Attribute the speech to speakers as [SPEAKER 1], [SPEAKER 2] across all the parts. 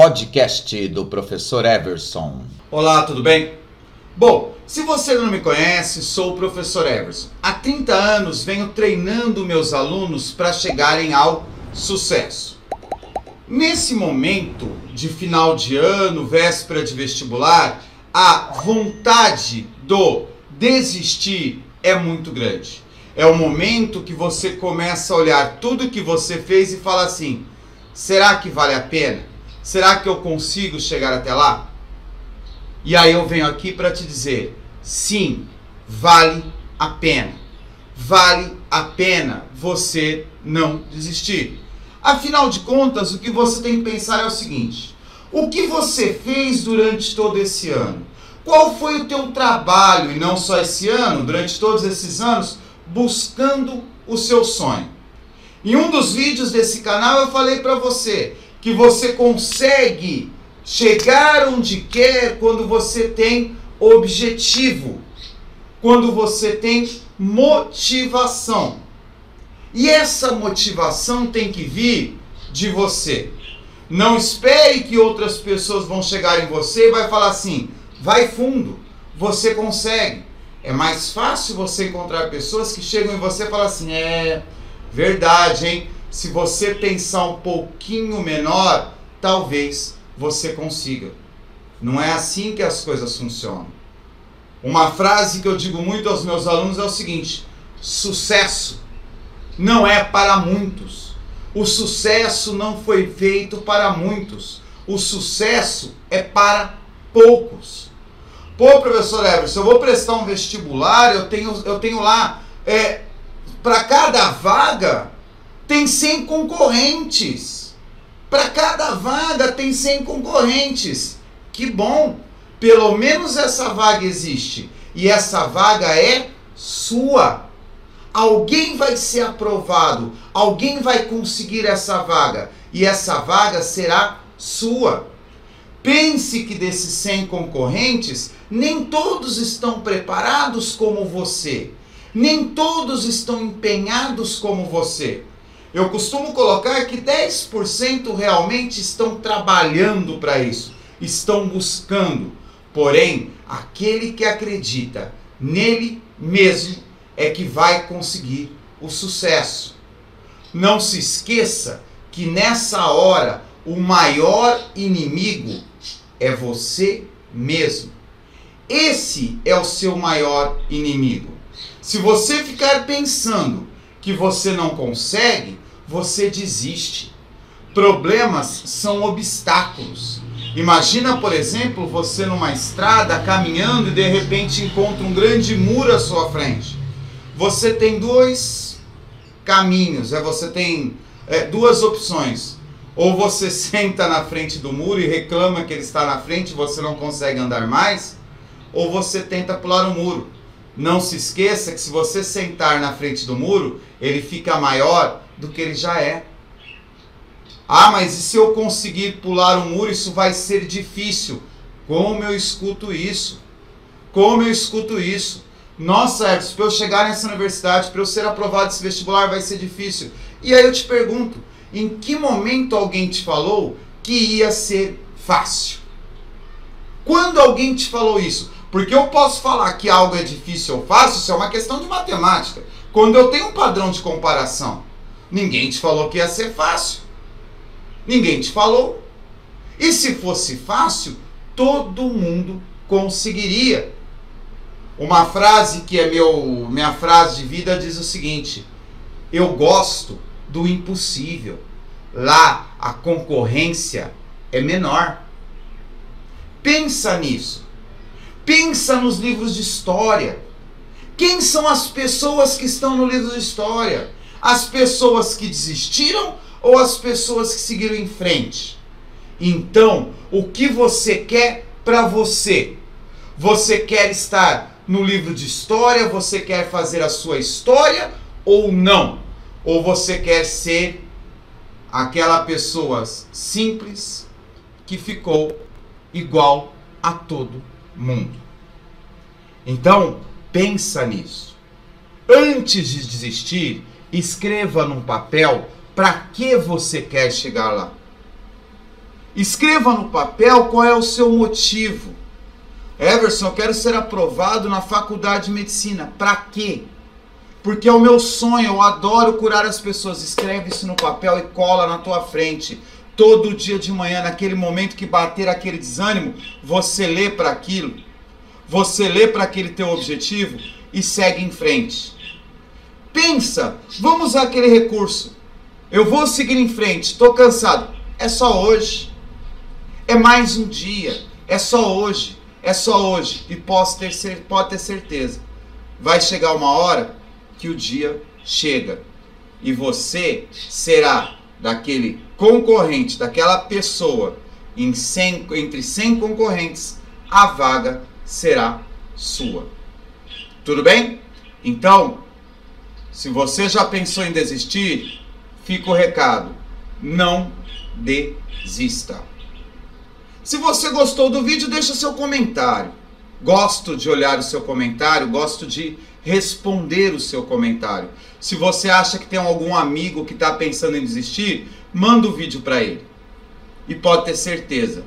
[SPEAKER 1] Podcast do professor Everson.
[SPEAKER 2] Olá, tudo bem? Bom, se você não me conhece, sou o professor Everson. Há 30 anos venho treinando meus alunos para chegarem ao sucesso. Nesse momento de final de ano, véspera de vestibular, a vontade do desistir é muito grande. É o momento que você começa a olhar tudo que você fez e fala assim: será que vale a pena? Será que eu consigo chegar até lá? E aí eu venho aqui para te dizer: sim, vale a pena. Vale a pena você não desistir. Afinal de contas, o que você tem que pensar é o seguinte: o que você fez durante todo esse ano? Qual foi o teu trabalho, e não só esse ano, durante todos esses anos, buscando o seu sonho? Em um dos vídeos desse canal eu falei para você que você consegue chegar onde quer quando você tem objetivo, quando você tem motivação. E essa motivação tem que vir de você. Não espere que outras pessoas vão chegar em você e vai falar assim: vai fundo, você consegue. É mais fácil você encontrar pessoas que chegam em você e falam assim: é verdade, hein? Se você pensar um pouquinho menor, talvez você consiga. Não é assim que as coisas funcionam. Uma frase que eu digo muito aos meus alunos é o seguinte: sucesso não é para muitos. O sucesso não foi feito para muitos. O sucesso é para poucos. Pô, professor Everson, eu vou prestar um vestibular, eu tenho, eu tenho lá, é, para cada vaga, tem 100 concorrentes. Para cada vaga tem 100 concorrentes. Que bom! Pelo menos essa vaga existe. E essa vaga é sua. Alguém vai ser aprovado, alguém vai conseguir essa vaga e essa vaga será sua. Pense que desses 100 concorrentes, nem todos estão preparados como você, nem todos estão empenhados como você. Eu costumo colocar que 10% realmente estão trabalhando para isso, estão buscando. Porém, aquele que acredita nele mesmo é que vai conseguir o sucesso. Não se esqueça que nessa hora o maior inimigo é você mesmo. Esse é o seu maior inimigo. Se você ficar pensando que você não consegue, você desiste. Problemas são obstáculos. Imagina, por exemplo, você numa estrada caminhando e de repente encontra um grande muro à sua frente. Você tem dois caminhos, é você tem é, duas opções. Ou você senta na frente do muro e reclama que ele está na frente e você não consegue andar mais, ou você tenta pular o muro. Não se esqueça que se você sentar na frente do muro, ele fica maior do que ele já é. Ah, mas e se eu conseguir pular um muro, isso vai ser difícil. Como eu escuto isso? Como eu escuto isso? Nossa, Edson, para eu chegar nessa universidade, para eu ser aprovado nesse vestibular, vai ser difícil. E aí eu te pergunto, em que momento alguém te falou que ia ser fácil? Quando alguém te falou isso? Porque eu posso falar que algo é difícil ou fácil, isso é uma questão de matemática. Quando eu tenho um padrão de comparação, ninguém te falou que ia ser fácil. Ninguém te falou. E se fosse fácil, todo mundo conseguiria. Uma frase que é meu, minha frase de vida diz o seguinte: Eu gosto do impossível. Lá a concorrência é menor. Pensa nisso. Pensa nos livros de história. Quem são as pessoas que estão no livro de história? As pessoas que desistiram ou as pessoas que seguiram em frente? Então, o que você quer para você? Você quer estar no livro de história? Você quer fazer a sua história ou não? Ou você quer ser aquela pessoa simples que ficou igual a todo mundo. Então, pensa nisso. Antes de desistir, escreva num papel para que você quer chegar lá. Escreva no papel qual é o seu motivo. Everson, eu quero ser aprovado na faculdade de medicina. Para quê? Porque é o meu sonho, eu adoro curar as pessoas. Escreve isso no papel e cola na tua frente. Todo dia de manhã, naquele momento que bater aquele desânimo, você lê para aquilo, você lê para aquele teu objetivo e segue em frente. Pensa, vamos usar aquele recurso. Eu vou seguir em frente, estou cansado. É só hoje. É mais um dia. É só hoje. É só hoje. E posso ter, pode ter certeza. Vai chegar uma hora que o dia chega. E você será daquele concorrente, daquela pessoa, em 100, entre 100 concorrentes, a vaga será sua. Tudo bem? Então, se você já pensou em desistir, fica o recado: não desista. Se você gostou do vídeo, deixa seu comentário. Gosto de olhar o seu comentário, gosto de responder o seu comentário. Se você acha que tem algum amigo que está pensando em desistir, manda o vídeo para ele. E pode ter certeza,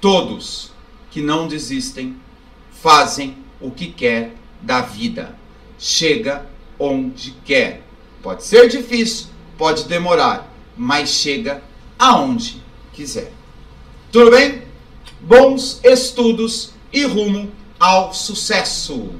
[SPEAKER 2] todos que não desistem fazem o que quer da vida. Chega onde quer. Pode ser difícil, pode demorar, mas chega aonde quiser. Tudo bem? Bons estudos e rumo ao sucesso!